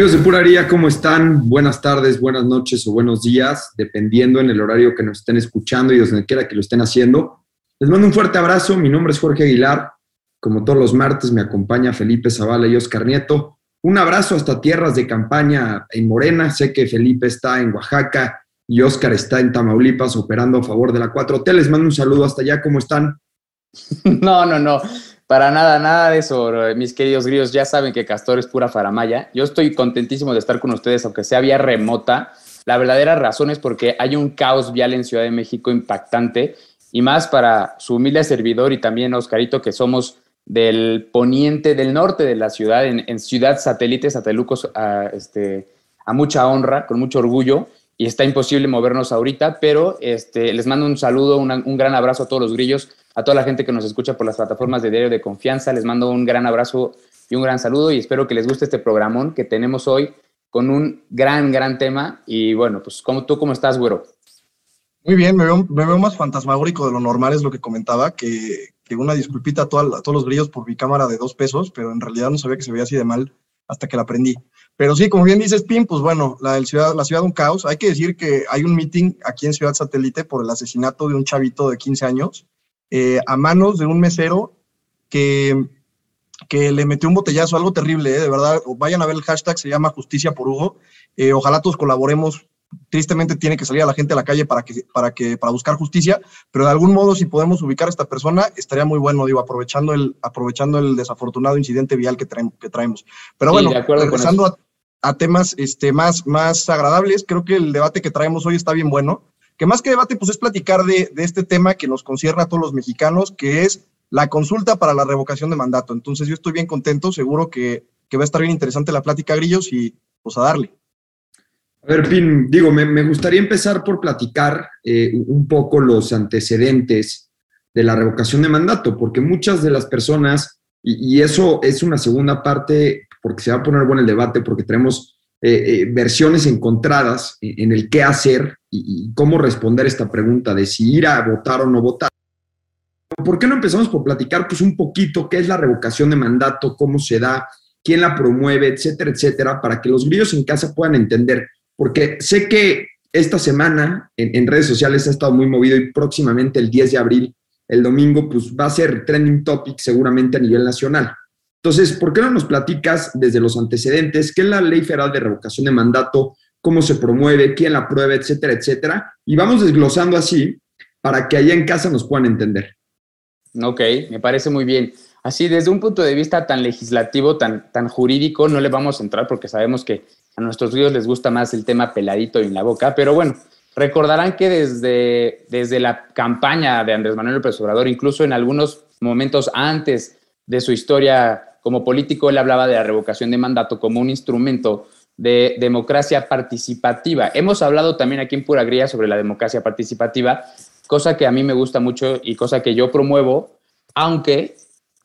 Amigos de Puraría, ¿cómo están? Buenas tardes, buenas noches o buenos días, dependiendo en el horario que nos estén escuchando y donde quiera que lo estén haciendo. Les mando un fuerte abrazo. Mi nombre es Jorge Aguilar. Como todos los martes, me acompaña Felipe Zavala y Oscar Nieto. Un abrazo hasta tierras de campaña en Morena. Sé que Felipe está en Oaxaca y Oscar está en Tamaulipas operando a favor de la 4T. Les mando un saludo hasta allá. ¿Cómo están? No, no, no. Para nada, nada de eso, mis queridos grillos. Ya saben que Castor es pura faramaya. Yo estoy contentísimo de estar con ustedes, aunque sea vía remota. La verdadera razón es porque hay un caos vial en Ciudad de México impactante y más para su humilde servidor y también Oscarito, que somos del poniente, del norte de la ciudad, en, Ciudad Satélite, Satelucos, a, este, a mucha honra, con mucho orgullo y está imposible movernos ahorita, pero este, les mando un saludo, un gran abrazo a todos los grillos a toda la gente que nos escucha por las plataformas de diario de confianza. Les mando un gran abrazo y un gran saludo y espero que les guste este programón que tenemos hoy con un gran, gran tema. Y bueno, pues ¿cómo, tú cómo estás, güero. Muy bien, me veo, más fantasmagórico de lo normal, es lo que comentaba, que, que una disculpita a, todos los brillos por mi cámara de dos pesos, pero en realidad no sabía que se veía así de mal hasta que la aprendí. Pero sí, como bien dices, Pim, pues bueno, la, ciudad, la ciudad de un caos. Hay que decir que hay un meeting aquí en Ciudad Satélite por el asesinato de un chavito de 15 años eh, a manos de un mesero que, que le metió un botellazo, algo terrible, eh, de verdad. Vayan a ver el hashtag, se llama Justicia por Hugo. Eh, ojalá todos colaboremos. Tristemente tiene que salir a la gente a la calle para, que, para, que, para buscar justicia, pero de algún modo si podemos ubicar a esta persona estaría muy bueno, digo, aprovechando el, aprovechando el desafortunado incidente vial que, traemos. Que traemos. Pero bueno, regresando a, a, temas este, más, más agradables, creo que el debate que traemos hoy está bien bueno que más que debate, pues es platicar de, este tema que nos concierne a todos los mexicanos, que es la consulta para la revocación de mandato. Entonces yo estoy bien contento, seguro que, va a estar bien interesante la plática, Grillos, y pues a darle. A ver, Pin, digo, me, gustaría empezar por platicar eh, un poco los antecedentes de la revocación de mandato, porque muchas de las personas, y, eso es una segunda parte, porque se va a poner bueno el debate, porque tenemos eh, eh, versiones encontradas en el qué hacer y, cómo responder esta pregunta de si ir a votar o no votar. ¿Por qué no empezamos por platicar pues un poquito qué es la revocación de mandato, cómo se da, quién la promueve, etcétera, etcétera, para que los grillos en casa puedan entender? Porque sé que esta semana en, redes sociales ha estado muy movido y próximamente el 10 de abril, el domingo, pues va a ser trending topic seguramente a nivel nacional. Entonces, ¿por qué no nos platicas desde los antecedentes qué es la Ley Federal de Revocación de Mandato, cómo se promueve, quién la prueba, etcétera, etcétera? Y vamos desglosando así para que allá en casa nos puedan entender. Ok, me parece muy bien. Así, desde un punto de vista tan legislativo, tan, tan jurídico, no le vamos a entrar porque sabemos que a nuestros ríos les gusta más el tema peladito y en la boca, pero bueno, recordarán que desde, desde la campaña de Andrés Manuel López Obrador, incluso en algunos momentos antes de su historia como político, él hablaba de la revocación de mandato como un instrumento de democracia participativa. Hemos hablado también aquí en Pura Gría sobre la democracia participativa, cosa que a mí me gusta mucho y cosa que yo promuevo, aunque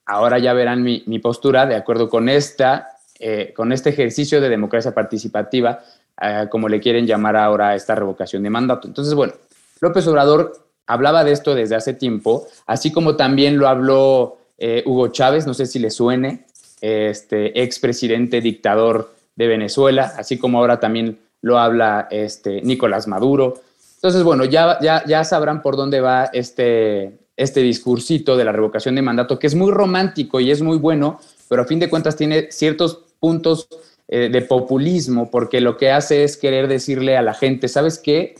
ahora ya verán mi, postura de acuerdo con, esta, eh, con este ejercicio de democracia participativa, eh, como le quieren llamar ahora a esta revocación de mandato. Entonces, bueno, López Obrador hablaba de esto desde hace tiempo, así como también lo habló eh, Hugo Chávez, no sé si le suene, este expresidente dictador de Venezuela, así como ahora también lo habla este, Nicolás Maduro. Entonces, bueno, ya, ya, ya sabrán por dónde va este, este discursito de la revocación de mandato, que es muy romántico y es muy bueno, pero a fin de cuentas tiene ciertos puntos eh, de populismo, porque lo que hace es querer decirle a la gente, ¿sabes qué?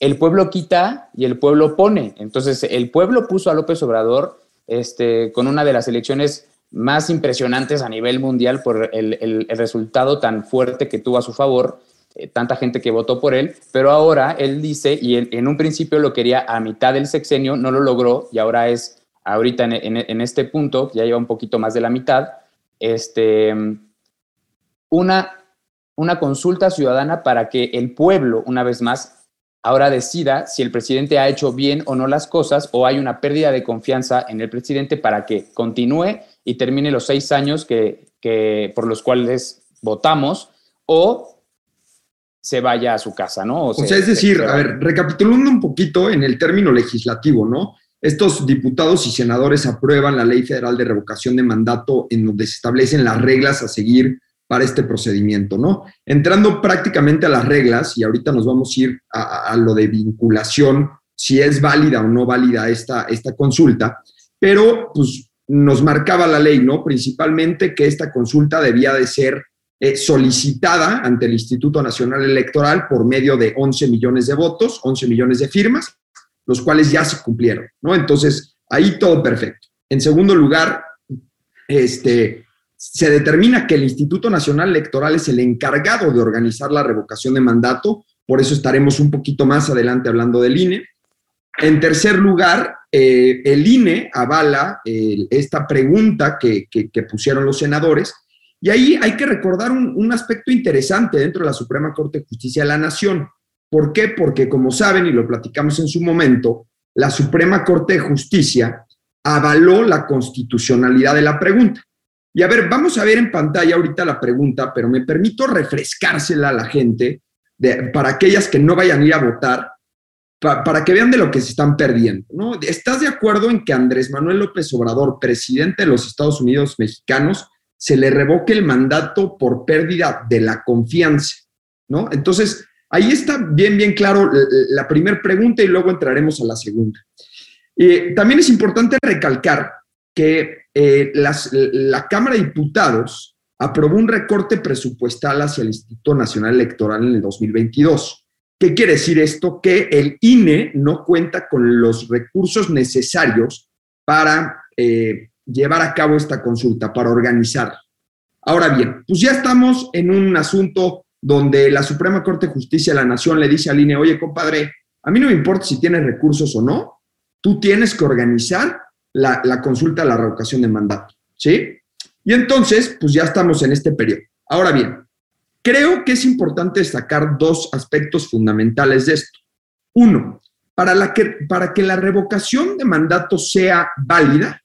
El pueblo quita y el pueblo pone. Entonces, el pueblo puso a López Obrador este, con una de las elecciones más impresionantes a nivel mundial por el, resultado tan fuerte que tuvo a su favor, eh, tanta gente que votó por él, pero ahora él dice, y en, un principio lo quería a mitad del sexenio, no lo logró, y ahora es, ahorita en, este punto, ya lleva un poquito más de la mitad, este, una, una consulta ciudadana para que el pueblo, una vez más, ahora decida si el presidente ha hecho bien o no las cosas o hay una pérdida de confianza en el presidente para que continúe y termine los seis años que, por los cuales votamos o se vaya a su casa, ¿no? O, sea, es decir, a ver, recapitulando un poquito en el término legislativo, ¿no? Estos diputados y senadores aprueban la Ley Federal de Revocación de Mandato en donde se establecen las reglas a seguir para este procedimiento, ¿no? Entrando prácticamente a las reglas, y ahorita nos vamos a ir a, lo de vinculación, si es válida o no válida esta, esta consulta, pero pues nos marcaba la ley, ¿no? Principalmente que esta consulta debía de ser eh, solicitada ante el Instituto Nacional Electoral por medio de 11 millones de votos, 11 millones de firmas, los cuales ya se cumplieron, ¿no? Entonces, ahí todo perfecto. En segundo lugar, este, se determina que el Instituto Nacional Electoral es el encargado de organizar la revocación de mandato, por eso estaremos un poquito más adelante hablando del INE. En tercer lugar, eh, el INE avala esta pregunta que, pusieron los senadores, y ahí hay que recordar un, un aspecto interesante dentro de la Suprema Corte de Justicia de la Nación. ¿Por qué? Porque como saben, y lo platicamos en su momento, la Suprema Corte de Justicia avaló la constitucionalidad de la pregunta. Y a ver, vamos a ver en pantalla ahorita la pregunta, pero me permito refrescársela a la gente para aquellas que no vayan a ir a votar, para que vean de lo que se están perdiendo. ¿no? ¿Estás de acuerdo en que Andrés Manuel López Obrador, presidente de los Estados Unidos mexicanos, se le revoque el mandato por pérdida de la confianza? ¿no? Entonces, ahí está bien, bien claro la primera pregunta y luego entraremos a la segunda. Eh, también es importante recalcar que eh, la Cámara de Diputados aprobó un recorte presupuestal hacia el Instituto Nacional Electoral en el 2022. ¿Qué quiere decir esto? Que el INE no cuenta con los recursos necesarios para eh, llevar a cabo esta consulta, para organizar. Ahora bien, pues ya estamos en un asunto donde la Suprema Corte de Justicia de la Nación le dice al INE, oye, compadre, a mí no me importa si tienes recursos o no, tú tienes que organizar la, consulta a la revocación de mandato, ¿sí? Y entonces, pues ya estamos en este periodo. Ahora bien, creo que es importante destacar dos aspectos fundamentales de esto. Uno, para, la que, para que la revocación de mandato sea válida,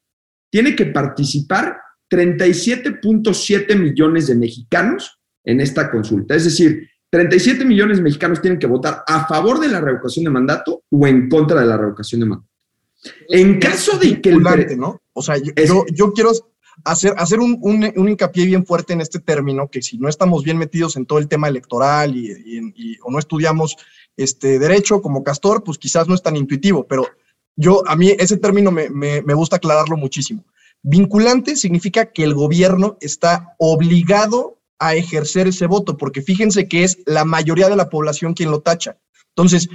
tiene que participar 37.7 millones de mexicanos en esta consulta. Es decir, 37 millones de mexicanos tienen que votar a favor de la revocación de mandato o en contra de la revocación de mandato. En caso de que el... ¿no? O sea, yo, yo, quiero hacer, hacer un, un, hincapié bien fuerte en este término, que si no estamos bien metidos en todo el tema electoral y, o no estudiamos este derecho como Castor, pues quizás no es tan intuitivo, pero yo, a mí ese término me, me, me gusta aclararlo muchísimo. Vinculante significa que el gobierno está obligado a ejercer ese voto, porque fíjense que es la mayoría de la población quien lo tacha. Entonces,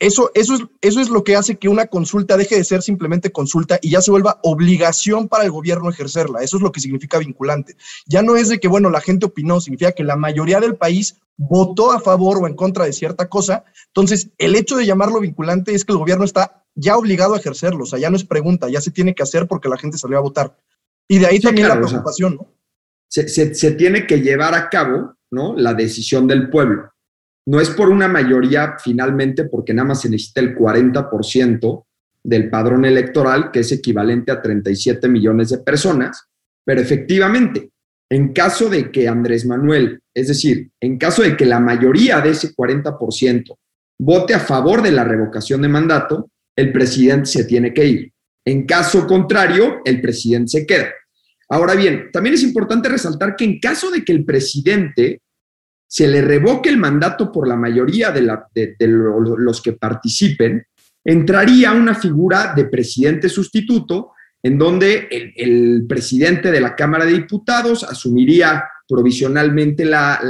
eso, eso, es, eso es lo que hace que una consulta deje de ser simplemente consulta y ya se vuelva obligación para el gobierno ejercerla. Eso es lo que significa vinculante. Ya no es de que, bueno, la gente opinó, significa que la mayoría del país votó a favor o en contra de cierta cosa. Entonces, el hecho de llamarlo vinculante es que el gobierno está ya obligado a ejercerlo. O sea, ya no es pregunta, ya se tiene que hacer porque la gente salió a votar. Y de ahí también la preocupación, ¿no? Se, se tiene que llevar a cabo, ¿no? La decisión del pueblo. No es por una mayoría finalmente, porque nada más se necesita el 40% del padrón electoral, que es equivalente a 37 millones de personas, pero efectivamente, en caso de que Andrés Manuel, es decir, en caso de que la mayoría de ese 40% vote a favor de la revocación de mandato, el presidente se tiene que ir. En caso contrario, el presidente se queda. Ahora bien, también es importante resaltar que en caso de que el presidente se le revoque el mandato por la mayoría de, los que participen, entraría una figura de presidente sustituto en donde el, presidente de la Cámara de Diputados asumiría provisionalmente la,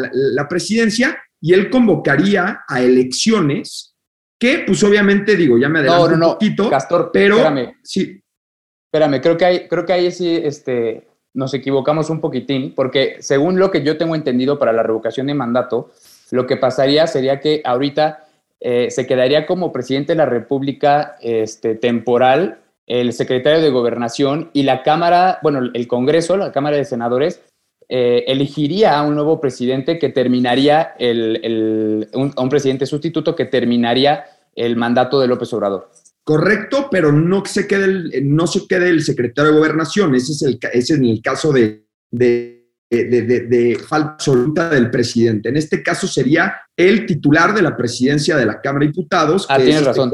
presidencia y él convocaría a elecciones que, pues obviamente, digo, ya me adelanto un poquito, pero espérame, sí. Espérame, creo que hay, creo que hay sí, este, nos equivocamos un poquitín, porque según lo que yo tengo entendido para la revocación de mandato, lo que pasaría sería que ahorita eh, se quedaría como presidente de la República este, temporal el secretario de Gobernación y la Cámara, bueno, el Congreso, la Cámara de Senadores, eh, elegiría a un nuevo presidente que terminaría el, un, un presidente sustituto que terminaría el mandato de López Obrador correcto, pero no se quede el, no se quede el secretario de gobernación. Ese es el, ese es el caso de, de, falta absoluta del presidente. En este caso sería el titular de la presidencia de la Cámara de Diputados. Ah, tienes este razón,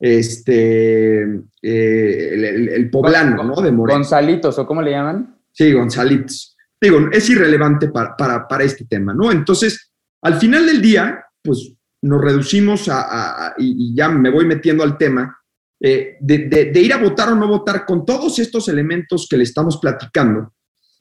Este, eh, el, poblano, ¿no? De Gonzalitos, ¿o cómo le llaman? Sí, Gonzalitos. digo, es irrelevante para, para, este tema, ¿no? Entonces, al final del día, pues nos reducimos a, y, ya me voy metiendo al tema, eh, de, ir a votar o no votar con todos estos elementos que le estamos platicando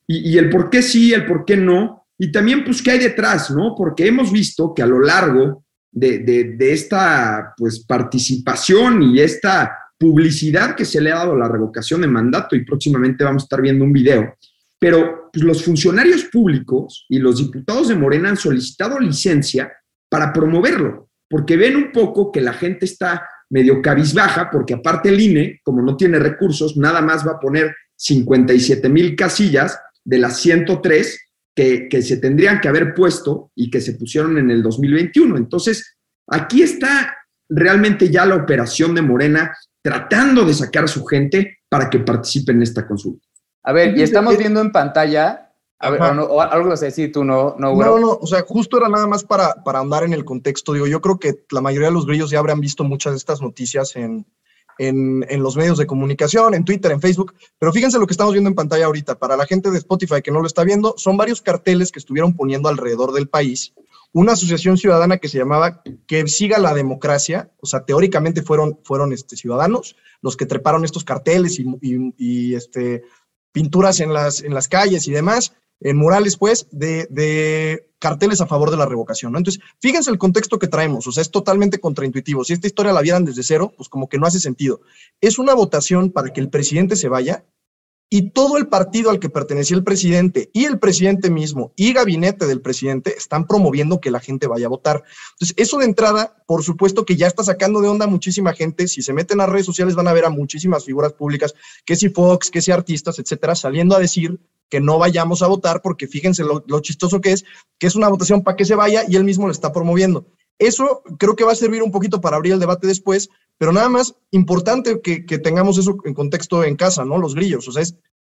y, el por qué sí, el por qué no, y también pues qué hay detrás, ¿no? Porque hemos visto que a lo largo de, de esta pues participación y esta publicidad que se le ha dado a la revocación de mandato y próximamente vamos a estar viendo un video, pero pues, los funcionarios públicos y los diputados de Morena han solicitado licencia para promoverlo, porque ven un poco que la gente está medio cabizbaja, porque aparte el INE, como no tiene recursos, nada más va a poner 57 mil casillas de las 103 que, que se tendrían que haber puesto y que se pusieron en el 2021. Entonces, aquí está realmente ya la operación de Morena tratando de sacar a su gente para que participe en esta consulta. A ver, y estamos viendo en pantalla, a ver, o, algo vas a decir tú, no, no, no, no, o sea, justo era nada más para, para andar en el contexto. Digo, yo creo que la mayoría de los grillos ya habrán visto muchas de estas noticias en, en, en, los medios de comunicación, en Twitter, en Facebook, pero fíjense lo que estamos viendo en pantalla ahorita. Para la gente de Spotify que no lo está viendo, son varios carteles que estuvieron poniendo alrededor del país una asociación ciudadana que se llamaba Que siga la democracia, o sea, teóricamente fueron, fueron este, ciudadanos los que treparon estos carteles y, este, pinturas en las, en las calles y demás, en murales, pues, de, carteles a favor de la revocación, ¿no? Entonces, fíjense el contexto que traemos, o sea, es totalmente contraintuitivo. Si esta historia la vieran desde cero, pues como que no hace sentido. Es una votación para que el presidente se vaya y todo el partido al que pertenecía el presidente y el presidente mismo y gabinete del presidente están promoviendo que la gente vaya a votar. Entonces, eso de entrada, por supuesto que ya está sacando de onda muchísima gente. Si se meten a redes sociales van a ver a muchísimas figuras públicas, que si Fox, que si artistas, etcétera, saliendo a decir que no vayamos a votar porque fíjense lo, lo chistoso que es, que es una votación para que se vaya y él mismo lo está promoviendo. Eso creo que va a servir un poquito para abrir el debate después, pero nada más importante que, tengamos eso en contexto en casa, ¿no? Los grillos, o sea,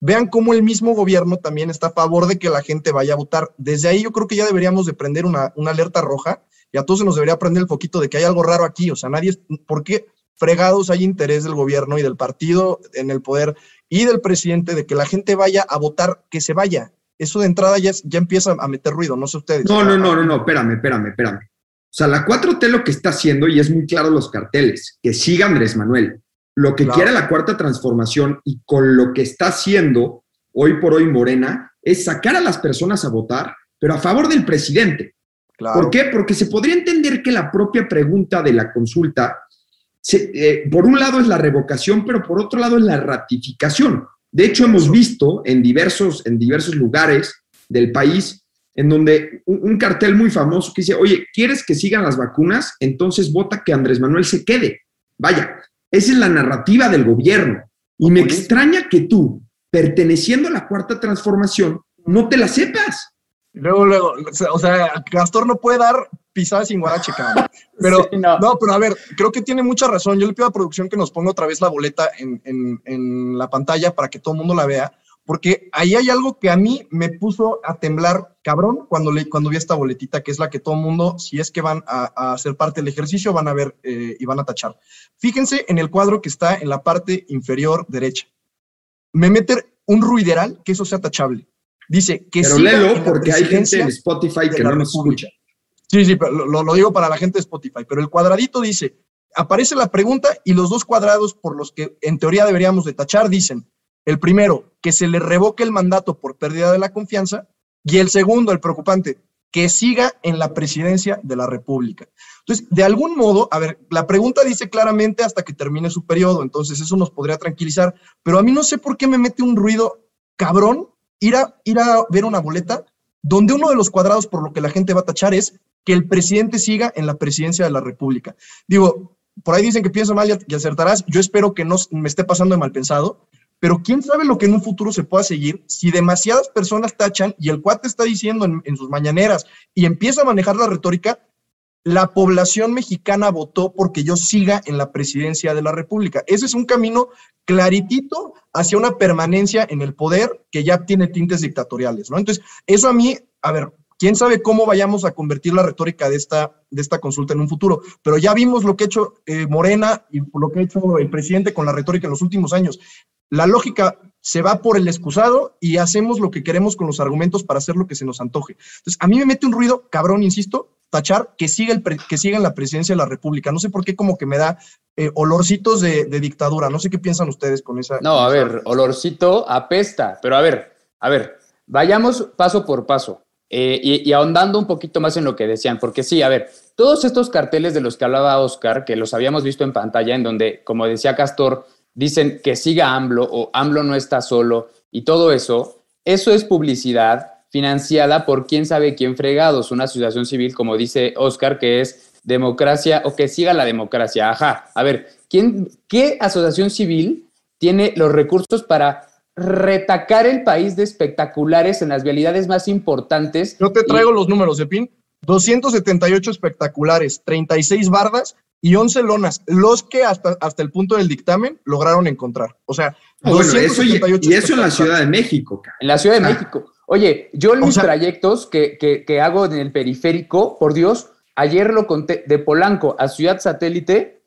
vean cómo el mismo gobierno también está a favor de que la gente vaya a votar. Desde ahí yo creo que ya deberíamos de prender una, alerta roja y a todos se nos debería prender el poquito de que hay algo raro aquí, o sea, nadie, ¿por qué fregados hay interés del gobierno y del partido en el poder y del presidente de que la gente vaya a votar, que se vaya? Eso de entrada ya, ya empieza a meter ruido, no sé ustedes. No, no, no, no, no, espérame, espérame, espérame. O sea, la 4T lo que está haciendo, y es muy claro los carteles, que siga Andrés Manuel. Lo que quiere la cuarta transformación y con lo que está haciendo hoy por hoy Morena es sacar a las personas a votar, pero a favor del presidente. ¿Por qué? Porque se podría entender que la propia pregunta de la consulta, eh, por un lado es la revocación, pero por otro lado es la ratificación. De hecho, hemos visto en diversos, en diversos lugares del país en donde un, cartel muy famoso que dice, oye, ¿quieres que sigan las vacunas? Entonces vota que Andrés Manuel se quede. Vaya, esa es la narrativa del gobierno. Y me extraña que tú, perteneciendo a la cuarta transformación, no te la sepas. Luego, luego, o sea, Castor no puede dar pisadas sin guarache, cabrón. Pero, no. pero a ver, creo que tiene mucha razón. Yo le pido a producción que nos ponga otra vez la boleta en, en la pantalla para que todo el mundo la vea porque ahí hay algo que a mí me puso a temblar cabrón cuando, le, cuando vi esta boletita, que es la que todo mundo, si es que van a, hacer parte del ejercicio, van a ver eh, y van a tachar. Fíjense en el cuadro que está en la parte inferior derecha. Me mete un ruideral que eso sea tachable. Dice que Pero léelo porque hay gente en Spotify que no nos escucha. Sí, sí, pero lo, lo digo para la gente de Spotify. Pero el cuadradito dice, aparece la pregunta y los dos cuadrados por los que en teoría deberíamos de tachar dicen, el primero, que se le revoque el mandato por pérdida de la confianza. Y el segundo, el preocupante, que siga en la presidencia de la República. Entonces, de algún modo, a ver, la pregunta dice claramente hasta que termine su periodo, entonces eso nos podría tranquilizar, pero a mí no sé por qué me mete un ruido cabrón ir a, ir a ver una boleta donde uno de los cuadrados por lo que la gente va a tachar es que el presidente siga en la presidencia de la República. Digo, por ahí dicen que pienso mal y acertarás, yo espero que no me esté pasando de mal pensado, pero quién sabe lo que en un futuro se pueda seguir si demasiadas personas tachan y el cuate está diciendo en, sus mañaneras y empieza a manejar la retórica, la población mexicana votó porque yo siga en la presidencia de la República. Ese es un camino claritito hacia una permanencia en el poder que ya tiene tintes dictatoriales, ¿no? Entonces, eso a mí, a ver, quién sabe cómo vayamos a convertir la retórica de esta, de esta consulta en un futuro, pero ya vimos lo que ha hecho eh, Morena y lo que ha hecho el presidente con la retórica en los últimos años la lógica se va por el excusado y hacemos lo que queremos con los argumentos para hacer lo que se nos antoje. Entonces, a mí me mete un ruido, cabrón, insisto, tachar que siga, el que siga en la presidencia de la República. No sé por qué como que me da eh, olorcitos de, dictadura. No sé qué piensan ustedes con esa. No, a ver, olorcito apesta, pero a ver, a ver, vayamos paso por paso eh, y, y, ahondando un poquito más en lo que decían, porque sí, a ver, todos estos carteles de los que hablaba Oscar, que los habíamos visto en pantalla, en donde, como decía Castor, dicen que siga AMLO o AMLO no está solo y todo eso, eso es publicidad financiada por quién sabe quién fregados, una asociación civil, como dice Oscar, que es democracia o que siga la democracia. Ajá, a ver, ¿quién, ¿qué asociación civil tiene los recursos para retacar el país de espectaculares en las vialidades más importantes? Yo te traigo los números, Epin. 278 espectaculares, 36 bardas y 11 lonas, los que hasta, hasta el punto del dictamen lograron encontrar. O sea, ah, bueno, eso y, eso en la Ciudad de México. En la Ciudad de ah. México. Oye, yo en mis trayectos que, que, que, hago en el periférico, por Dios, ayer lo conté, de Polanco a Ciudad Satélite,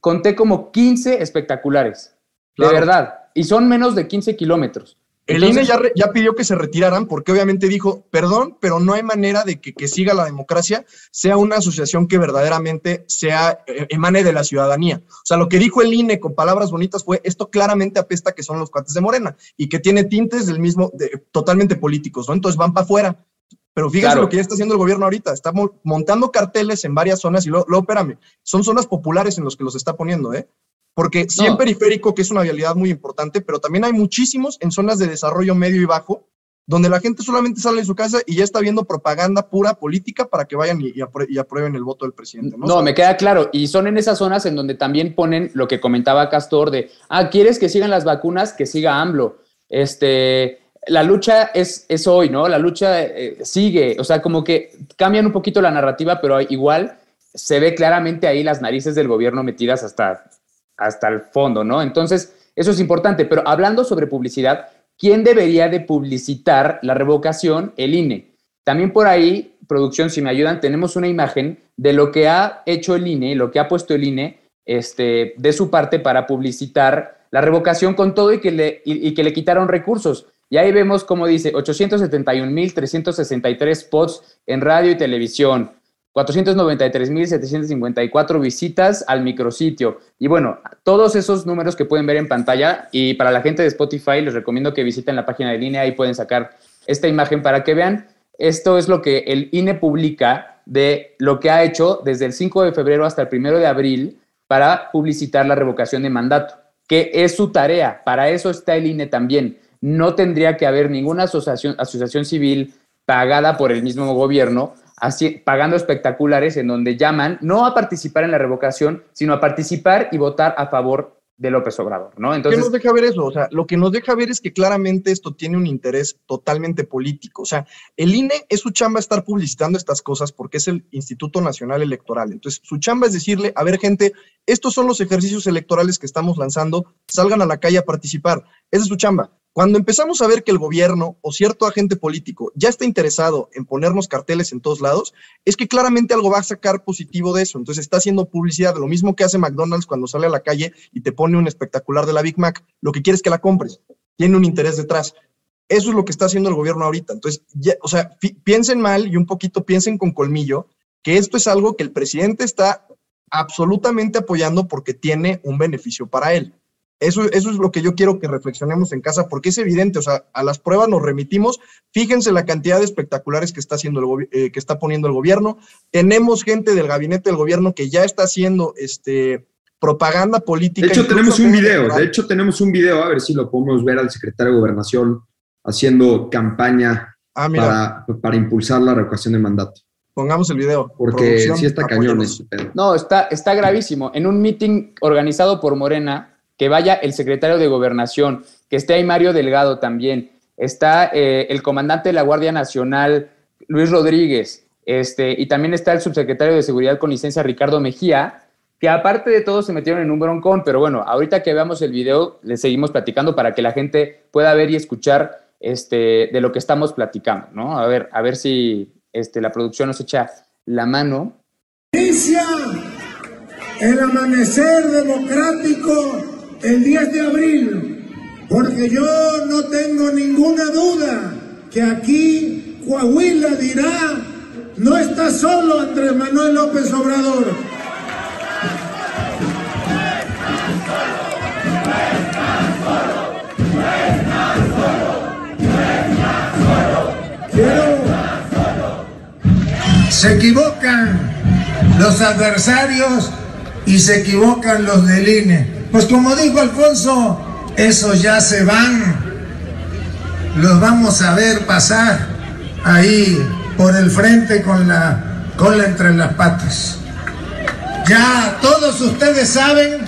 conté como 15 espectaculares. De verdad. Y son menos de 15 kilómetros. El INE ya, ya, pidió que se retiraran porque obviamente dijo, perdón, pero no hay manera de que, que siga la democracia, sea una asociación que verdaderamente sea, eh, emane de la ciudadanía. O sea, lo que dijo el INE con palabras bonitas fue, esto claramente apesta que son los cuates de Morena y que tiene tintes del mismo, totalmente políticos, ¿no? Entonces van para afuera. Pero fíjate lo que ya está haciendo el gobierno ahorita. Está montando carteles en varias zonas y luego, luego, espérame, son zonas populares en los que los está poniendo, ¿eh? Porque sí en periférico, que es una vialidad muy importante, pero también hay muchísimos en zonas de desarrollo medio y bajo, donde la gente solamente sale de su casa y ya está viendo propaganda pura política para que vayan y, aprueben el voto del presidente. ¿no? me queda claro. Y son en esas zonas en donde también ponen lo que comentaba Castor de, ah, ¿quieres que sigan las vacunas? Que siga AMLO. Este, la lucha es, es hoy, ¿no? La lucha eh, sigue. O sea, como que cambian un poquito la narrativa, pero igual se ve claramente ahí las narices del gobierno metidas hasta hasta el fondo, ¿no? Entonces, eso es importante, pero hablando sobre publicidad, ¿quién debería de publicitar la revocación? El INE. También por ahí, producción, si me ayudan, tenemos una imagen de lo que ha hecho el INE, lo que ha puesto el INE este, de su parte para publicitar la revocación con todo y que le, y, que le quitaron recursos. Y ahí vemos como dice 871.363 spots en radio y televisión, 493.754 visitas al micrositio. Y bueno, todos esos números que pueden ver en pantalla y para la gente de Spotify les recomiendo que visiten la página de línea y pueden sacar esta imagen para que vean. Esto es lo que el INE publica de lo que ha hecho desde el 5 de febrero hasta el 1 de abril para publicitar la revocación de mandato, que es su tarea. Para eso está el INE también. No tendría que haber ninguna asociación, asociación civil pagada por el mismo gobierno así, pagando espectaculares en donde llaman no a participar en la revocación, sino a participar y votar a favor de López Obrador, ¿no? Entonces, ¿Qué nos deja ver eso? O sea, lo que nos deja ver es que claramente esto tiene un interés totalmente político. O sea, el INE es su chamba estar publicitando estas cosas porque es el Instituto Nacional Electoral. Entonces, su chamba es decirle, a ver, gente, estos son los ejercicios electorales que estamos lanzando, salgan a la calle a participar. Esa es su chamba. Cuando empezamos a ver que el gobierno o cierto agente político ya está interesado en ponernos carteles en todos lados, es que claramente algo va a sacar positivo de eso. Entonces está haciendo publicidad, lo mismo que hace McDonald's cuando sale a la calle y te pone un espectacular de la Big Mac. Lo que quiere es que la compres. Tiene un interés detrás. Eso es lo que está haciendo el gobierno ahorita. Entonces, o sea, piensen mal y un poquito piensen con colmillo que esto es algo que el presidente está absolutamente apoyando porque tiene un beneficio para él. Eso, eso es lo que yo quiero que reflexionemos en casa, porque es evidente, o sea, a las pruebas nos remitimos. Fíjense la cantidad de espectaculares que está, haciendo el, eh, que está poniendo el gobierno. Tenemos gente del gabinete del gobierno que ya está haciendo este, propaganda política. De hecho, tenemos un video, de hecho, tenemos un video, a ver si lo podemos ver al secretario de Gobernación haciendo campaña ah, para, para impulsar la revocación de mandato. Pongamos el video. Porque sí está cañón. No, está, está gravísimo. En un meeting organizado por Morena, que vaya el secretario de Gobernación, que esté ahí Mario Delgado también, está eh, el comandante de la Guardia Nacional, Luis Rodríguez, este, y también está el subsecretario de Seguridad con licencia, Ricardo Mejía, que aparte de todo se metieron en un broncón, pero bueno, ahorita que veamos el video, le seguimos platicando para que la gente pueda ver y escuchar este, de lo que estamos platicando, ¿no? A ver, a ver si este, la producción nos echa la mano. Inicia el amanecer democrático el 10 de abril Porque yo no tengo ninguna duda que aquí Coahuila dirá, no está solo Andrés Manuel López Obrador. Se equivocan los adversarios y se equivocan los del INE. Pues como dijo Alfonso, esos ya se van. Los vamos a ver pasar ahí por el frente con la cola entre las patas. Ya todos ustedes saben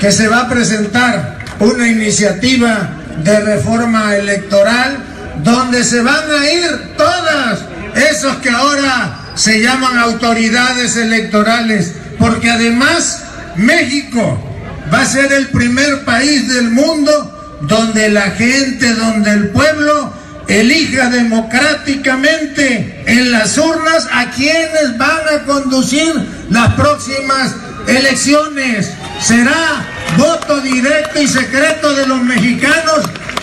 que se va a presentar una iniciativa de reforma electoral donde se van a ir todas esos que ahora se llaman autoridades electorales, porque además México va a ser el primer país del mundo donde la gente, donde el pueblo elija democráticamente en las urnas a quienes van a conducir las próximas elecciones. Será voto directo y secreto de los mexicanos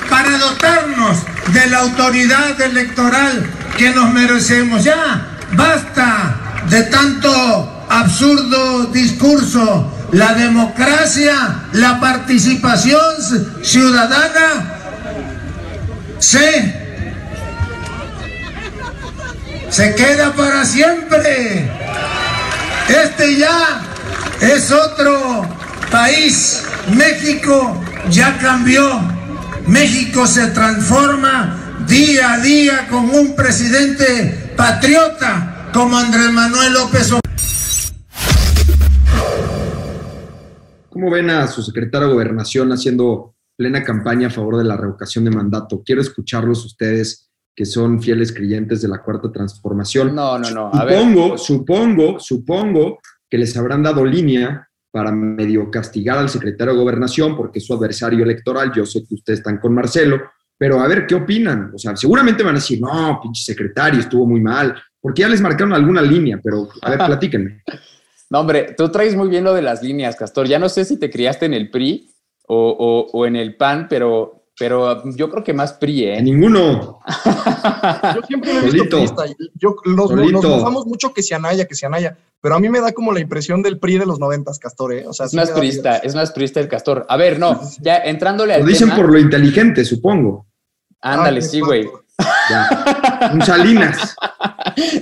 para dotarnos de la autoridad electoral que nos merecemos. Ya, basta de tanto absurdo discurso. La democracia, la participación ciudadana se, se queda para siempre. Este ya es otro país. México ya cambió. México se transforma día a día con un presidente patriota como Andrés Manuel López Obrador. ¿Cómo ven a su secretario de Gobernación haciendo plena campaña a favor de la revocación de mandato? Quiero escucharlos ustedes que son fieles creyentes de la cuarta transformación. No, no, no. A supongo, ver. supongo, supongo que les habrán dado línea para medio castigar al secretario de Gobernación porque es su adversario electoral. Yo sé que ustedes están con Marcelo, pero a ver, ¿qué opinan? O sea, seguramente van a decir, no, pinche secretario, estuvo muy mal, porque ya les marcaron alguna línea, pero a ver, platíquenme. No, hombre, tú traes muy bien lo de las líneas, Castor. Ya no sé si te criaste en el PRI o, o, o en el PAN, pero, pero yo creo que más PRI, ¿eh? Ninguno. yo siempre me he visto priista. Yo, nos, nos gozamos mucho que se anaya, que se anaya, pero a mí me da como la impresión del PRI de los noventas, Castor, ¿eh? O sea, es más priista, es más priista el Castor. A ver, no, ya entrándole al Lo dicen tema, por lo inteligente, supongo. Ándale, Ah, sí, güey. Ya. Un Salinas.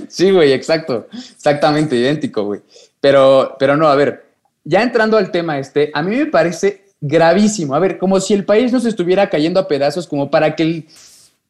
Sí, güey, exacto. Exactamente, idéntico, güey. Pero, pero no, a ver, ya entrando al tema este, a mí me parece gravísimo. A ver, como si el país nos estuviera cayendo a pedazos, como para que el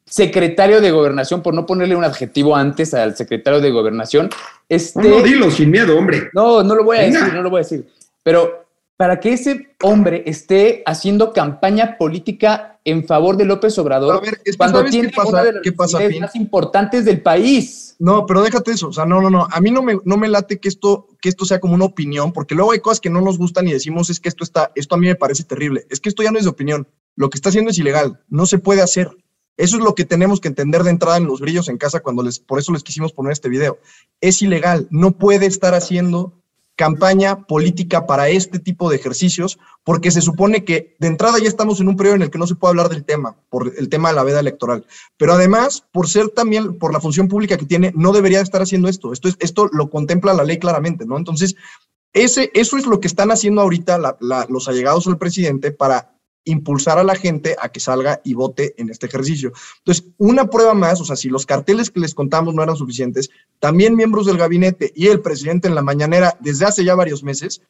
secretario de gobernación, por no ponerle un adjetivo antes al secretario de gobernación, este... No, no, dilo sin miedo, hombre. No, no lo voy a Venga. decir, no lo voy a decir. Pero para que ese hombre esté haciendo campaña política en favor de López Obrador, A ver, es que cuando ¿sabes tiene qué pasa? una de las ¿Qué pasa, más importantes del país. No, pero déjate eso. O sea, no, no, no. A mí no me, no me late que esto, que esto sea como una opinión, porque luego hay cosas que no nos gustan y decimos es que esto está, esto a mí me parece terrible. Es que esto ya no es de opinión. Lo que está haciendo es ilegal. No se puede hacer. Eso es lo que tenemos que entender de entrada en los grillos en casa cuando les, por eso les quisimos poner este video. Es ilegal. No puede estar haciendo campaña política para este tipo de ejercicios, porque se supone que de entrada ya estamos en un periodo en el que no se puede hablar del tema, por el tema de la veda electoral. Pero además, por ser también, por la función pública que tiene, no debería estar haciendo esto. Esto, es, esto lo contempla la ley claramente, ¿no? Entonces, ese, eso es lo que están haciendo ahorita los allegados al presidente para impulsar a la gente a que salga y vote en este ejercicio. Entonces, una prueba más, o sea, si los carteles que les contamos no eran suficientes, también miembros del gabinete y el presidente en la mañanera desde hace ya varios meses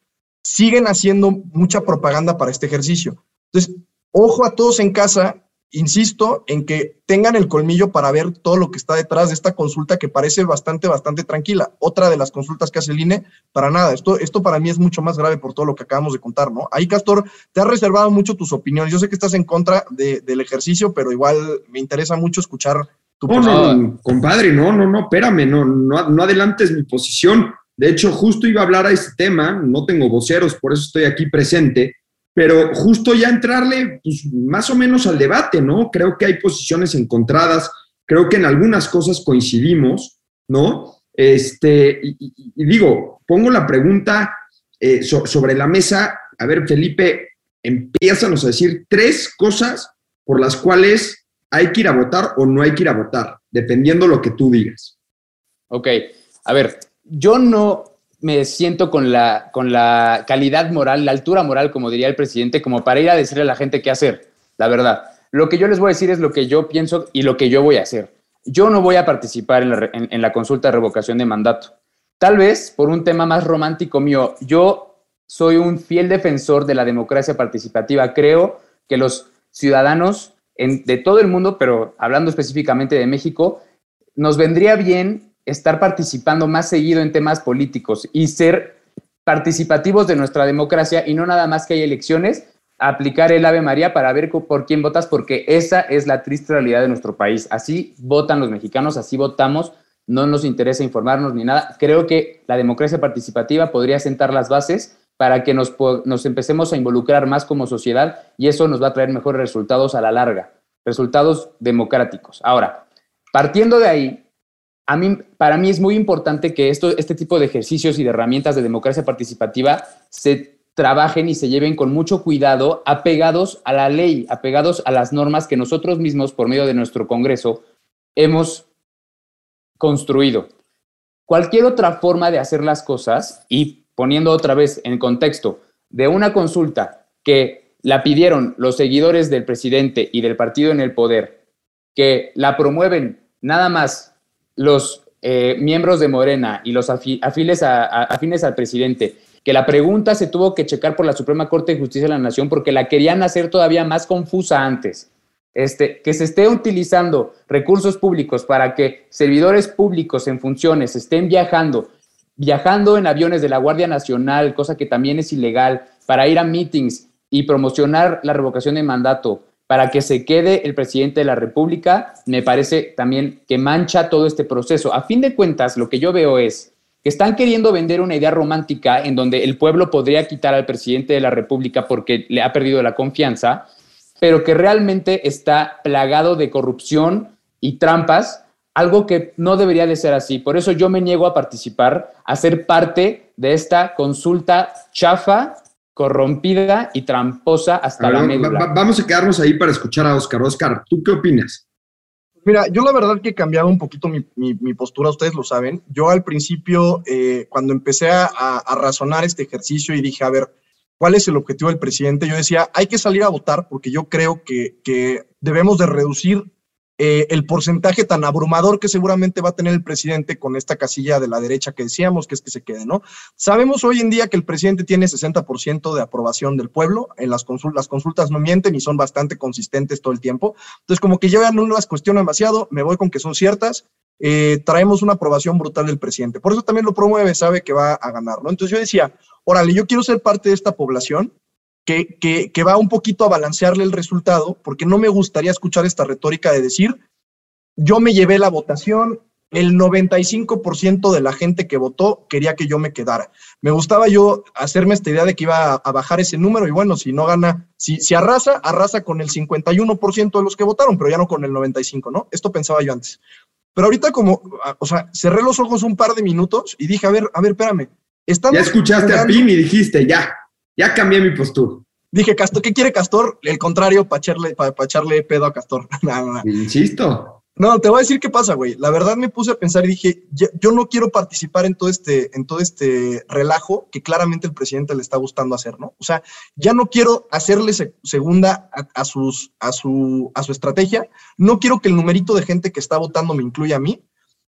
siguen haciendo mucha propaganda para este ejercicio. Entonces, ojo a todos en casa, insisto en que tengan el colmillo para ver todo lo que está detrás de esta consulta que parece bastante, bastante tranquila. Otra de las consultas que hace el INE, para nada. Esto, esto para mí es mucho más grave por todo lo que acabamos de contar, ¿no? Ahí, Castor, te has reservado mucho tus opiniones. Yo sé que estás en contra de- del ejercicio, pero igual me interesa mucho escuchar tu No, postura. no, compadre, no, no, no, espérame, no, no, no adelantes mi posición. De hecho, justo iba a hablar a este tema, no tengo voceros, por eso estoy aquí presente, pero justo ya entrarle pues, más o menos al debate, ¿no? Creo que hay posiciones encontradas, creo que en algunas cosas coincidimos, ¿no? Este, y, digo, pongo la pregunta eh, so- sobre la mesa, a ver, Felipe, Empiézanos a decir tres cosas por las cuales hay que ir a votar o no hay que ir a votar, dependiendo lo que tú digas. Ok, a ver, yo no me siento con la, con la calidad moral, la altura moral, como diría el presidente, como para ir a decirle a la gente qué hacer, la verdad. Lo que yo les voy a decir es lo que yo pienso y lo que yo voy a hacer. Yo no voy a participar en la, en la consulta de revocación de mandato. Tal vez por un tema más romántico mío, yo soy un fiel defensor de la democracia participativa. Creo que los ciudadanos de todo el mundo, pero hablando específicamente de México, nos vendría bien estar participando más seguido en temas políticos y ser participativos de nuestra democracia y no nada más que hay elecciones, aplicar el Ave María para ver por quién votas, porque esa es la triste realidad de nuestro país. Así votan los mexicanos, así votamos, no nos interesa informarnos ni nada. Creo que la democracia participativa podría sentar las bases para que nos, nos empecemos a involucrar más como sociedad y eso nos va a traer mejores resultados a la larga, resultados democráticos. Ahora, partiendo de ahí, a mí, para mí es muy importante que esto, este tipo de ejercicios y de herramientas de democracia participativa se trabajen y se lleven con mucho cuidado, apegados a la ley, apegados a las normas que nosotros mismos, por medio de nuestro Congreso, hemos construido. Cualquier otra forma de hacer las cosas, y poniendo otra vez en contexto, de una consulta que la pidieron los seguidores del presidente y del partido en el poder, que la promueven nada más los eh, miembros de Morena y los afines al presidente, que la pregunta se tuvo que checar por la Suprema Corte de Justicia de la Nación porque la querían hacer todavía más confusa antes. Este, que se esté utilizando recursos públicos para que servidores públicos en funciones estén viajando, viajando en aviones de la Guardia Nacional, cosa que también es ilegal, para ir a meetings y promocionar la revocación de mandato, para que se quede el presidente de la República, me parece también que mancha todo este proceso. A fin de cuentas, lo que yo veo es que están queriendo vender una idea romántica en donde el pueblo podría quitar al presidente de la República porque le ha perdido la confianza, pero que realmente está plagado de corrupción y trampas, algo que no debería de ser así. Por eso yo me niego a participar, a ser parte de esta consulta chafa, corrompida y tramposa hasta la médula. vamos a quedarnos ahí para escuchar a Oscar. Oscar, ¿tú qué opinas? Mira, yo la verdad que he cambiado un poquito mi, postura, ustedes lo saben. Yo al principio, eh, cuando empecé a, a, razonar este ejercicio y dije, a ver, cuál es el objetivo del presidente, yo decía, hay que salir a votar porque yo creo que, debemos de reducir eh, el porcentaje tan abrumador que seguramente va a tener el presidente con esta casilla de la derecha que decíamos, que es que se quede, ¿no? Sabemos hoy en día que el presidente tiene 60% de aprobación del pueblo, en las, consultas, no mienten y son bastante consistentes todo el tiempo, entonces como que yo ya no las cuestiono demasiado, me voy con que son ciertas, eh, traemos una aprobación brutal del presidente. Por eso también lo promueve, sabe que va a ganar, ¿no? Entonces yo decía, órale, yo quiero ser parte de esta población que, que, va un poquito a balancearle el resultado, porque no me gustaría escuchar esta retórica de decir, yo me llevé la votación, el 95% de la gente que votó quería que yo me quedara. Me gustaba yo hacerme esta idea de que iba a, bajar ese número y bueno, si no gana, si, si arrasa, arrasa con el 51% de los que votaron, pero ya no con el 95%, ¿no? Esto pensaba yo antes. Pero ahorita como, o sea, cerré los ojos un par de minutos y dije, a ver, a ver, espérame. ya escuchaste a Pim y dijiste, ya, ya cambié mi postura. Dije, Castor, ¿qué quiere Castor? El contrario, para echarle, para, echarle pedo a Castor. Insisto. No, te voy a decir qué pasa, güey. La verdad me puse a pensar y dije, yo no quiero participar en todo este, en todo este relajo que claramente el presidente le está gustando hacer, ¿no? O sea, ya no quiero hacerle segunda a, sus, a, su, a su estrategia. No quiero que el numerito de gente que está votando me incluya a mí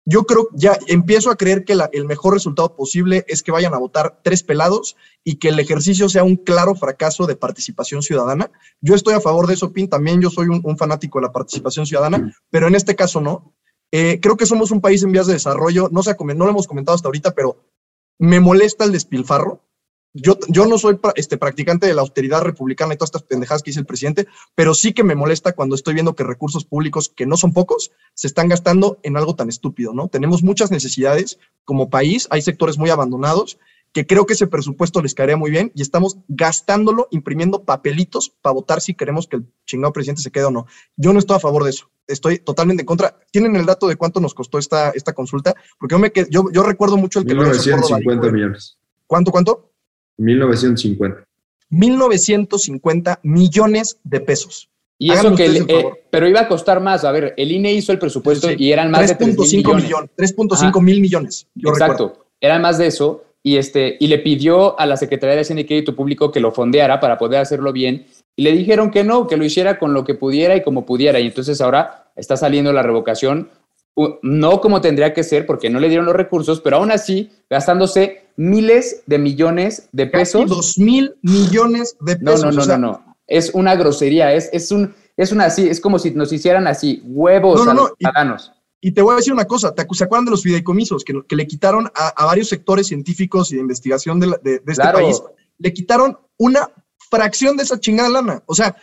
yo creo, ya empiezo a creer que el mejor resultado posible es que vayan a votar tres pelados y que el ejercicio sea un claro fracaso de participación ciudadana. Yo estoy a favor de eso, Pin, también yo soy un, fanático de la participación ciudadana, pero en este caso no. Eh, creo que somos un país en vías de desarrollo, no, se no lo hemos comentado hasta ahorita, pero me molesta el despilfarro yo, yo no soy este, practicante de la austeridad republicana y todas estas pendejadas que dice el presidente, pero sí que me molesta cuando estoy viendo que recursos públicos, que no son pocos, se están gastando en algo tan estúpido, ¿no? Tenemos muchas necesidades como país, hay sectores muy abandonados que creo que ese presupuesto les caería muy bien y estamos gastándolo imprimiendo papelitos para votar si queremos que el chingado presidente se quede o no. Yo no estoy a favor de eso. Estoy totalmente en contra. ¿Tienen el dato de cuánto nos costó esta, esta consulta? Porque yo, me yo, yo recuerdo mucho el que... 1950 millones. ¿Cuánto, cuánto? 1950. 1.950 millones de pesos. Y eso que, eh, pero iba a costar más. A ver, el INE hizo el presupuesto y eran más de 3.5 millones. 3.5 mil millones. Exacto, eran más de eso. Y, este, y le pidió a la Secretaría de Hacienda y Crédito Público que lo fondeara para poder hacerlo bien. Y le dijeron que no, que lo hiciera con lo que pudiera y como pudiera. Y entonces ahora está saliendo la revocación, no como tendría que ser, porque no le dieron los recursos, pero aún así gastándose miles de millones de pesos. Casi dos mil millones de pesos. No, no, no, no, no es una grosería, es, es, un, es una así, es como si nos hicieran así, huevos a los ciudadanos. Y, te voy a decir una cosa, ¿se acuerdan de los fideicomisos que, que le quitaron a, varios sectores científicos y de investigación de, de, este país? Le quitaron una fracción de esa chingada lana. O sea,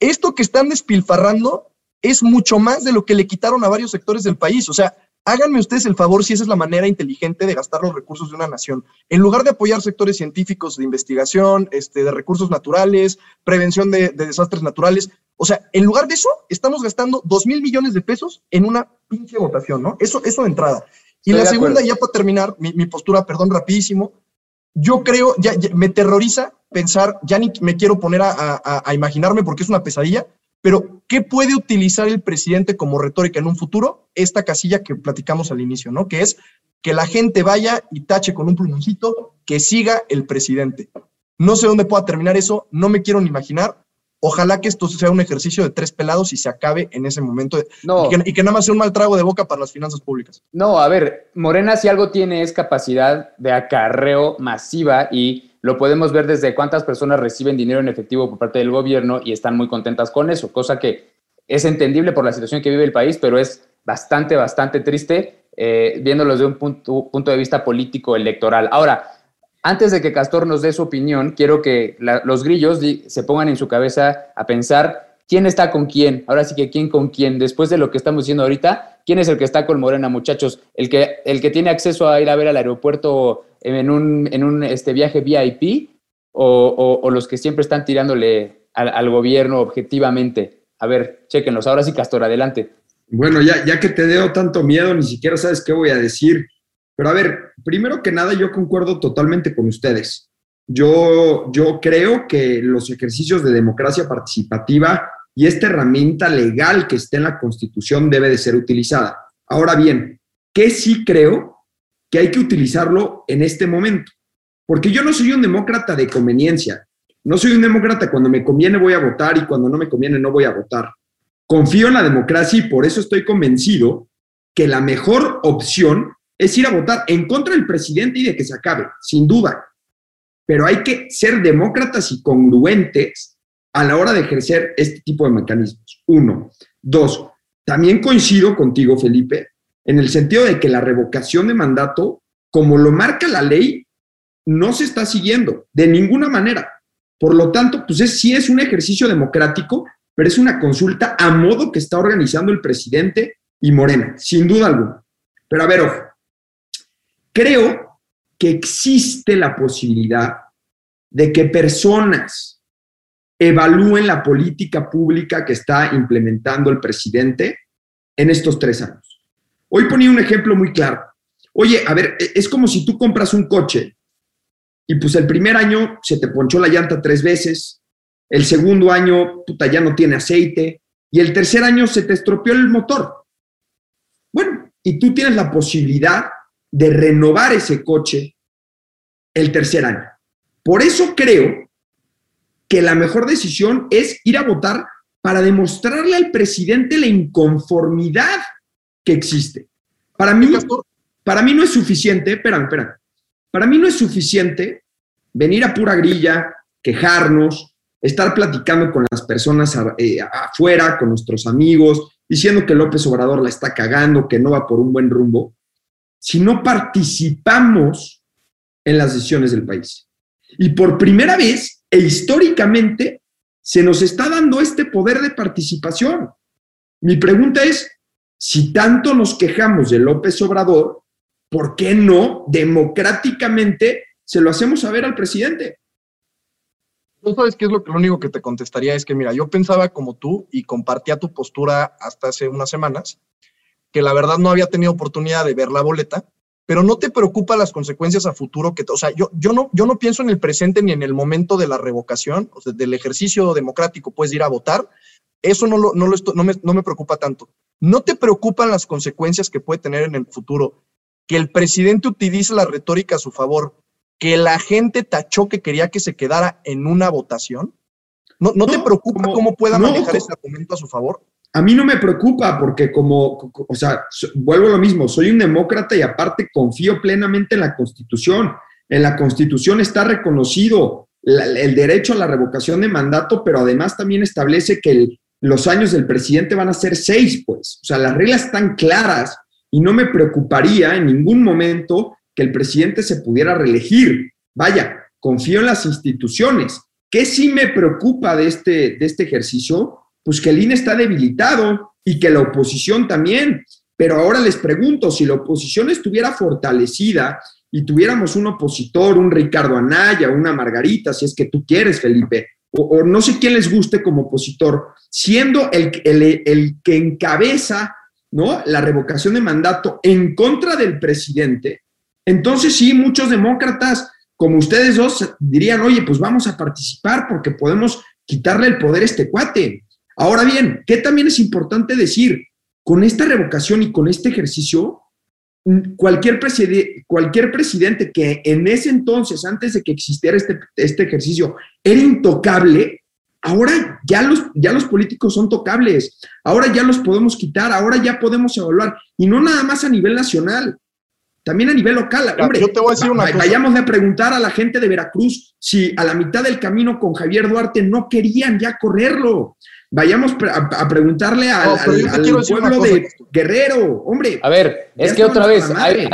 esto que están despilfarrando es mucho más de lo que le quitaron a varios sectores del país. O sea, háganme ustedes el favor si esa es la manera inteligente de gastar los recursos de una nación. En lugar de apoyar sectores científicos de investigación, este, de recursos naturales, prevención de, desastres naturales, o sea, en lugar de eso, estamos gastando dos mil millones de pesos en una pinche votación, ¿no? Eso, eso de entrada. Y la segunda, ya para terminar, mi, postura, perdón, rapidísimo, yo creo, ya, me terroriza pensar, ya ni me quiero poner a imaginarme porque es una pesadilla, pero, ¿qué puede utilizar el presidente como retórica en un futuro? Esta casilla que platicamos al inicio, ¿no? Que es que la gente vaya y tache con un plumoncito que siga el presidente. No sé dónde pueda terminar eso, no me quiero ni imaginar. Ojalá que esto sea un ejercicio de tres pelados y se acabe en ese momento. y, que, y, que, nada más sea un mal trago de boca para las finanzas públicas. No, a ver, Morena si algo tiene es capacidad de acarreo masiva y lo podemos ver desde cuántas personas reciben dinero en efectivo por parte del gobierno y están muy contentas con eso, cosa que es entendible por la situación que vive el país, pero es bastante, bastante triste eh, viéndolo desde un punto, punto, de vista político electoral. Ahora, antes de que Castor nos dé su opinión, quiero que los grillos se pongan en su cabeza a pensar quién está con quién. Ahora sí que quién con quién. Después de lo que estamos diciendo ahorita, ¿quién es el que está con Morena, muchachos? El que, el que tiene acceso a ir a ver al aeropuerto en un, en un este, viaje VIP o, los que siempre están tirándole al, gobierno objetivamente. A ver, chequenlos. Ahora sí, Castor, adelante. Bueno, ya, ya que te dio tanto miedo, ni siquiera sabes qué voy a decir. Pero a ver, primero que nada, yo concuerdo totalmente con ustedes. Yo, yo creo que los ejercicios de democracia participativa y esta herramienta legal que está en la Constitución debe de ser utilizada. Ahora bien, ¿qué sí creo? que hay que utilizarlo en este momento. Porque yo no soy un demócrata de conveniencia. No soy un demócrata cuando me conviene voy a votar y cuando no me conviene no voy a votar. Confío en la democracia y por eso estoy convencido que la mejor opción es ir a votar en contra del presidente y de que se acabe, sin duda. Pero hay que ser demócratas y congruentes a la hora de ejercer este tipo de mecanismos. Uno. Dos, también coincido contigo, Felipe, en el sentido de que la revocación de mandato, como lo marca la ley, no se está siguiendo de ninguna manera. Por lo tanto, pues es, sí es un ejercicio democrático, pero es una consulta a modo que está organizando el presidente y Morena, sin duda alguna. Pero a ver, ojo, creo que existe la posibilidad de que personas evalúen la política pública que está implementando el presidente en estos tres años. Hoy ponía un ejemplo muy claro. Oye, a ver, e, es como si tú compras un coche y pues el primer año se te ponchó la llanta tres veces, el segundo año, puta, ya no tiene aceite, y el tercer año se te estropeó el motor. Bueno, y tú tienes la posibilidad de renovar ese coche el tercer año. Por eso creo que la mejor decisión es ir a votar para demostrarle al presidente la inconformidad que existe. Para mí, para mí no es suficiente, espérame, espérame, para mí no es suficiente venir a pura grilla, quejarnos, estar platicando con las personas eh, afuera, con nuestros amigos, diciendo que López Obrador la está cagando, que no va por un buen rumbo, si no participamos en las decisiones del país. Y por primera vez e históricamente se nos está dando este poder de participación. Mi pregunta es, si tanto nos quejamos de López Obrador, ¿por qué no democráticamente se lo hacemos saber al presidente? ¿Tú sabes qué es lo, único que te contestaría? Es que, mira, yo pensaba como tú y compartía tu postura hasta hace unas semanas, que la verdad no había tenido oportunidad de ver la boleta, pero no te preocupa las consecuencias a futuro que, o sea, yo, no, yo no pienso en el presente ni en el momento de la revocación, o sea, del ejercicio democrático, puedes ir a votar, eso no, lo, no, lo no, me, no me preocupa tanto. No te preocupan las consecuencias que puede tener en el futuro que el presidente utilice la retórica a su favor, que la gente tachó que quería que se quedara en una votación. ¿No, no, te preocupa cómo pueda manejar ese argumento a su favor? A mí no me preocupa porque como, o sea, vuelvo a lo mismo, soy un demócrata y aparte confío plenamente en la Constitución. En la Constitución está reconocido el derecho a la revocación de mandato, pero además también establece que los años del presidente van a ser seis, pues. O sea, las reglas están claras y no me preocuparía en ningún momento que el presidente se pudiera reelegir. Vaya, confío en las instituciones. ¿Qué sí me preocupa de este, de este ejercicio? Pues que el INE está debilitado y que la oposición también. Pero ahora les pregunto, si la oposición estuviera fortalecida y tuviéramos un opositor, un Ricardo Anaya, una Margarita, si es que tú quieres, Felipe, o, no sé quién les guste como opositor, siendo el, el, el que encabeza ¿no? la revocación de mandato en contra del presidente, entonces sí, muchos demócratas como ustedes dos dirían, oye, pues vamos a participar porque podemos quitarle el poder a este cuate. Ahora bien, ¿qué también es importante decir? Con esta revocación y con este ejercicio, cualquier, cualquier presidente que en ese entonces, antes de que existiera este, este ejercicio, era intocable, ahora ya los, ya los políticos son tocables, ahora ya los podemos quitar, ahora ya podemos evaluar, y no nada más a nivel nacional, también a nivel local. Hombre, yo te voy a decir una vayamos a preguntar a la gente de Veracruz si a la mitad del camino con Javier Duarte no querían ya correrlo. Vayamos a, preguntarle al, pueblo de Guerrero, hombre. A ver, es que otra vez, a, ver,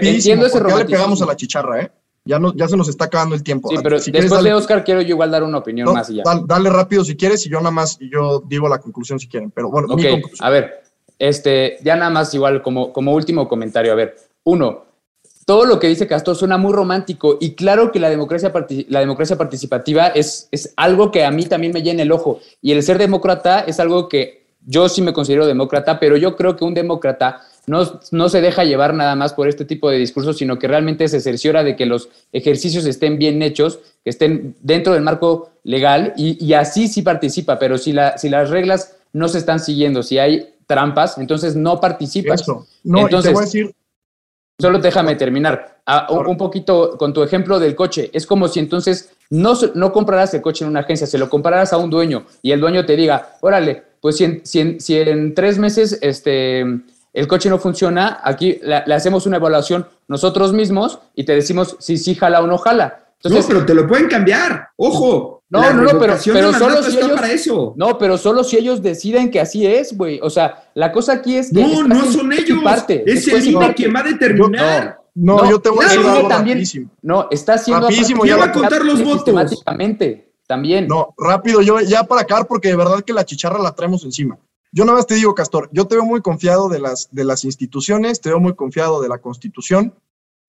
entiendo ese Ya le pegamos a la chicharra, ¿eh? Ya, no, ya se nos está acabando el tiempo. Sí, pero después de Oscar quiero yo igual dar una opinión más y ya. Dale, rápido si quieres y yo nada más, yo digo la conclusión si quieren. Pero bueno, mi conclusión. a ver, este, ya nada más igual como, como último comentario, a ver, uno, todo lo que dice Castor suena muy romántico y claro que la democracia, la democracia participativa es, es algo que a mí también me llena el ojo y el ser demócrata es algo que yo sí me considero demócrata, pero yo creo que un demócrata no, no, se deja llevar nada más por este tipo de discursos, sino que realmente se cerciora de que los ejercicios estén bien hechos, que estén dentro del marco legal y, y así sí participa, pero si, la, si las reglas no se están siguiendo, si hay trampas, entonces no participas. No, entonces, te voy a decir, Solo déjame terminar. Ah, un poquito con tu ejemplo del coche. Es como si entonces no, no compraras el coche en una agencia, se lo compraras a un dueño y el dueño te diga, órale, pues si en, si en, tres meses este, el coche no funciona, aquí le, hacemos una evaluación nosotros mismos y te decimos si sí jala o no jala. Entonces, no, pero te lo pueden cambiar. Ojo. No, no, no, pero, pero solo si ellos, para eso. No, pero solo si ellos deciden que así es, güey. O sea, la cosa aquí es que No, no son ellos. Parte, es el INE quien va a determinar. No, yo te voy a decir algo también, No, está haciendo rapidísimo, ya va a contar los votos. También. No, rápido, yo ya para acá porque de verdad que la chicharra la traemos encima. Yo nada más te digo, Castor, yo te veo muy confiado de las, de las instituciones, te veo muy confiado de la Constitución,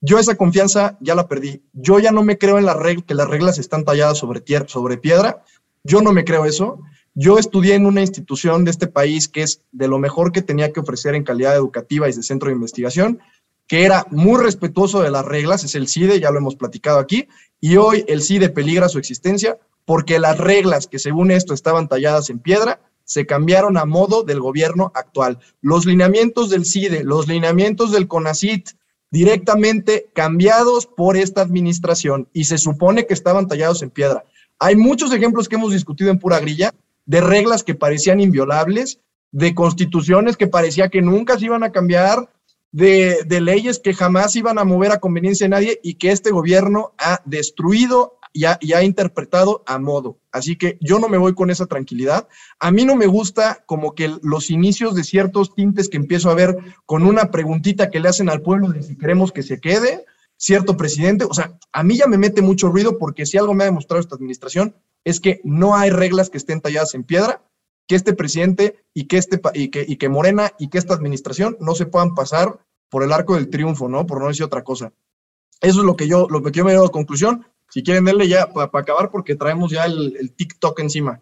yo esa confianza ya la perdí. Yo ya no me creo en la regla, que las reglas están talladas sobre, sobre piedra. Yo no me creo eso. Yo estudié en una institución de este país que es de lo mejor que tenía que ofrecer en calidad educativa y de centro de investigación, que era muy respetuoso de las reglas, es el CIDE, ya lo hemos platicado aquí, y hoy el CIDE peligra su existencia porque las reglas que según esto estaban talladas en piedra se cambiaron a modo del gobierno actual. Los lineamientos del CIDE, los lineamientos del CONACIT, directamente cambiados por esta administración y se supone que estaban tallados en piedra. Hay muchos ejemplos que hemos discutido en pura grilla de reglas que parecían inviolables, de constituciones que parecía que nunca se iban a cambiar, de, de leyes que jamás iban a mover a conveniencia de nadie y que este gobierno ha destruido y ha, interpretado a modo. Así que yo no me voy con esa tranquilidad. A mí no me gusta como que los inicios de ciertos tintes que empiezo a ver con una preguntita que le hacen al pueblo de si queremos que se quede cierto presidente. O sea, a mí ya me mete mucho ruido porque si algo me ha demostrado esta administración es que no hay reglas que estén talladas en piedra, que este presidente y que, este, y que, y que Morena y que esta administración no se puedan pasar por el arco del triunfo, ¿no? Por no decir otra cosa. Eso es lo que yo, lo que yo me doy a conclusión. Si quieren, denle ya para acabar porque traemos ya el, TikTok encima.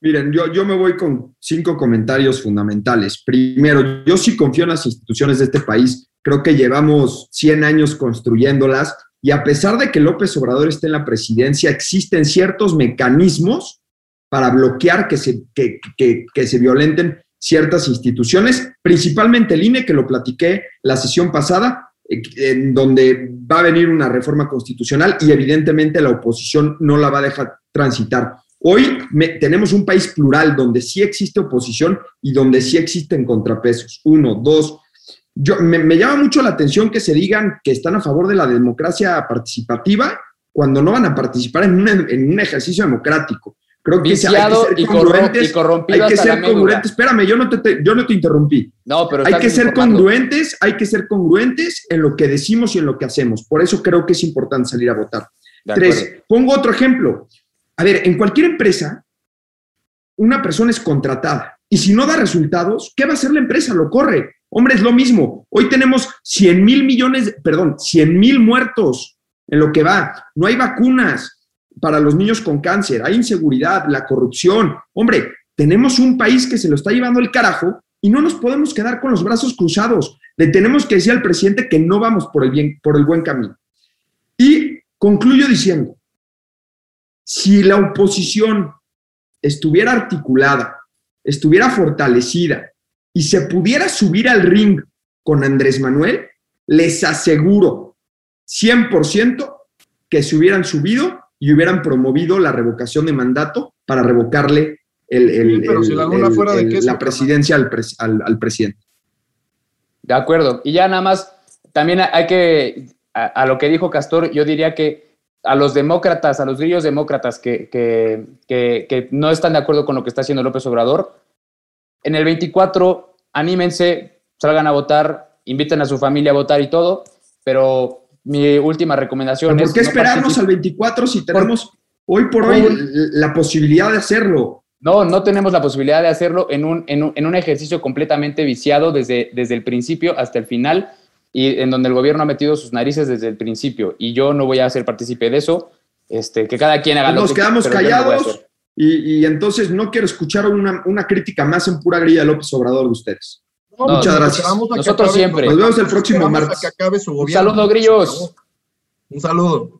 Miren, yo, yo me voy con cinco comentarios fundamentales. Primero, yo sí confío en las instituciones de este país. Creo que llevamos 100 años construyéndolas y a pesar de que López Obrador esté en la presidencia, existen ciertos mecanismos para bloquear que se, que, que, que se violenten ciertas instituciones, principalmente el INE, que lo platiqué la sesión pasada, en donde va a venir una reforma constitucional y evidentemente la oposición no la va a dejar transitar. Hoy tenemos un país plural donde sí existe oposición y donde sí existen contrapesos. Uno, dos. Yo, me, me llama mucho la atención que se digan que están a favor de la democracia participativa cuando no van a participar en un, en un ejercicio democrático. Creo que Viciado hay que ser congruentes. Y, corrompido hay que ser congruentes. Espérame, yo no te, yo no te interrumpí. No, pero hay que ser congruentes, hay que ser congruentes en lo que decimos y en lo que hacemos. Por eso creo que es importante salir a votar. Tres, pongo otro ejemplo. A ver, en cualquier empresa, una persona es contratada y si no da resultados, ¿qué va a hacer la empresa? Lo corre. Hombre, es lo mismo. Hoy tenemos 100 mil millones, perdón, 100 mil muertos en lo que va. No hay vacunas para los niños con cáncer, hay inseguridad, la corrupción. Hombre, tenemos un país que se lo está llevando el carajo y no nos podemos quedar con los brazos cruzados. Le tenemos que decir al presidente que no vamos por el, bien, por el buen camino. Y concluyo diciendo, si la oposición estuviera articulada, estuviera fortalecida y se pudiera subir al ring con Andrés Manuel, les aseguro 100% que se hubieran subido y hubieran promovido la revocación de mandato para revocarle el, la presidencia al, al, presidente. De acuerdo. Y ya nada más, también hay que, a lo que dijo Castor, yo diría que a los demócratas, a los grillos demócratas que, que, no están de acuerdo con lo que está haciendo López Obrador, en el 24, anímense, salgan a votar, inviten a su familia a votar y todo, pero mi última recomendación ¿Por es... ¿Por qué esperarnos al 24 si tenemos hoy por hoy la posibilidad de hacerlo? No, no tenemos la posibilidad de hacerlo en un, en un, en un ejercicio completamente viciado desde, desde el principio hasta el final y en donde el gobierno ha metido sus narices desde el principio y yo no voy a ser partícipe de eso, este, que cada quien haga Nos quedamos callados y, y, entonces no quiero escuchar una, una, crítica más en pura grilla de López Obrador de ustedes. Muchas gracias. Nosotros siempre. Nos vemos el próximo martes. Un saludo, grillos. Un saludo.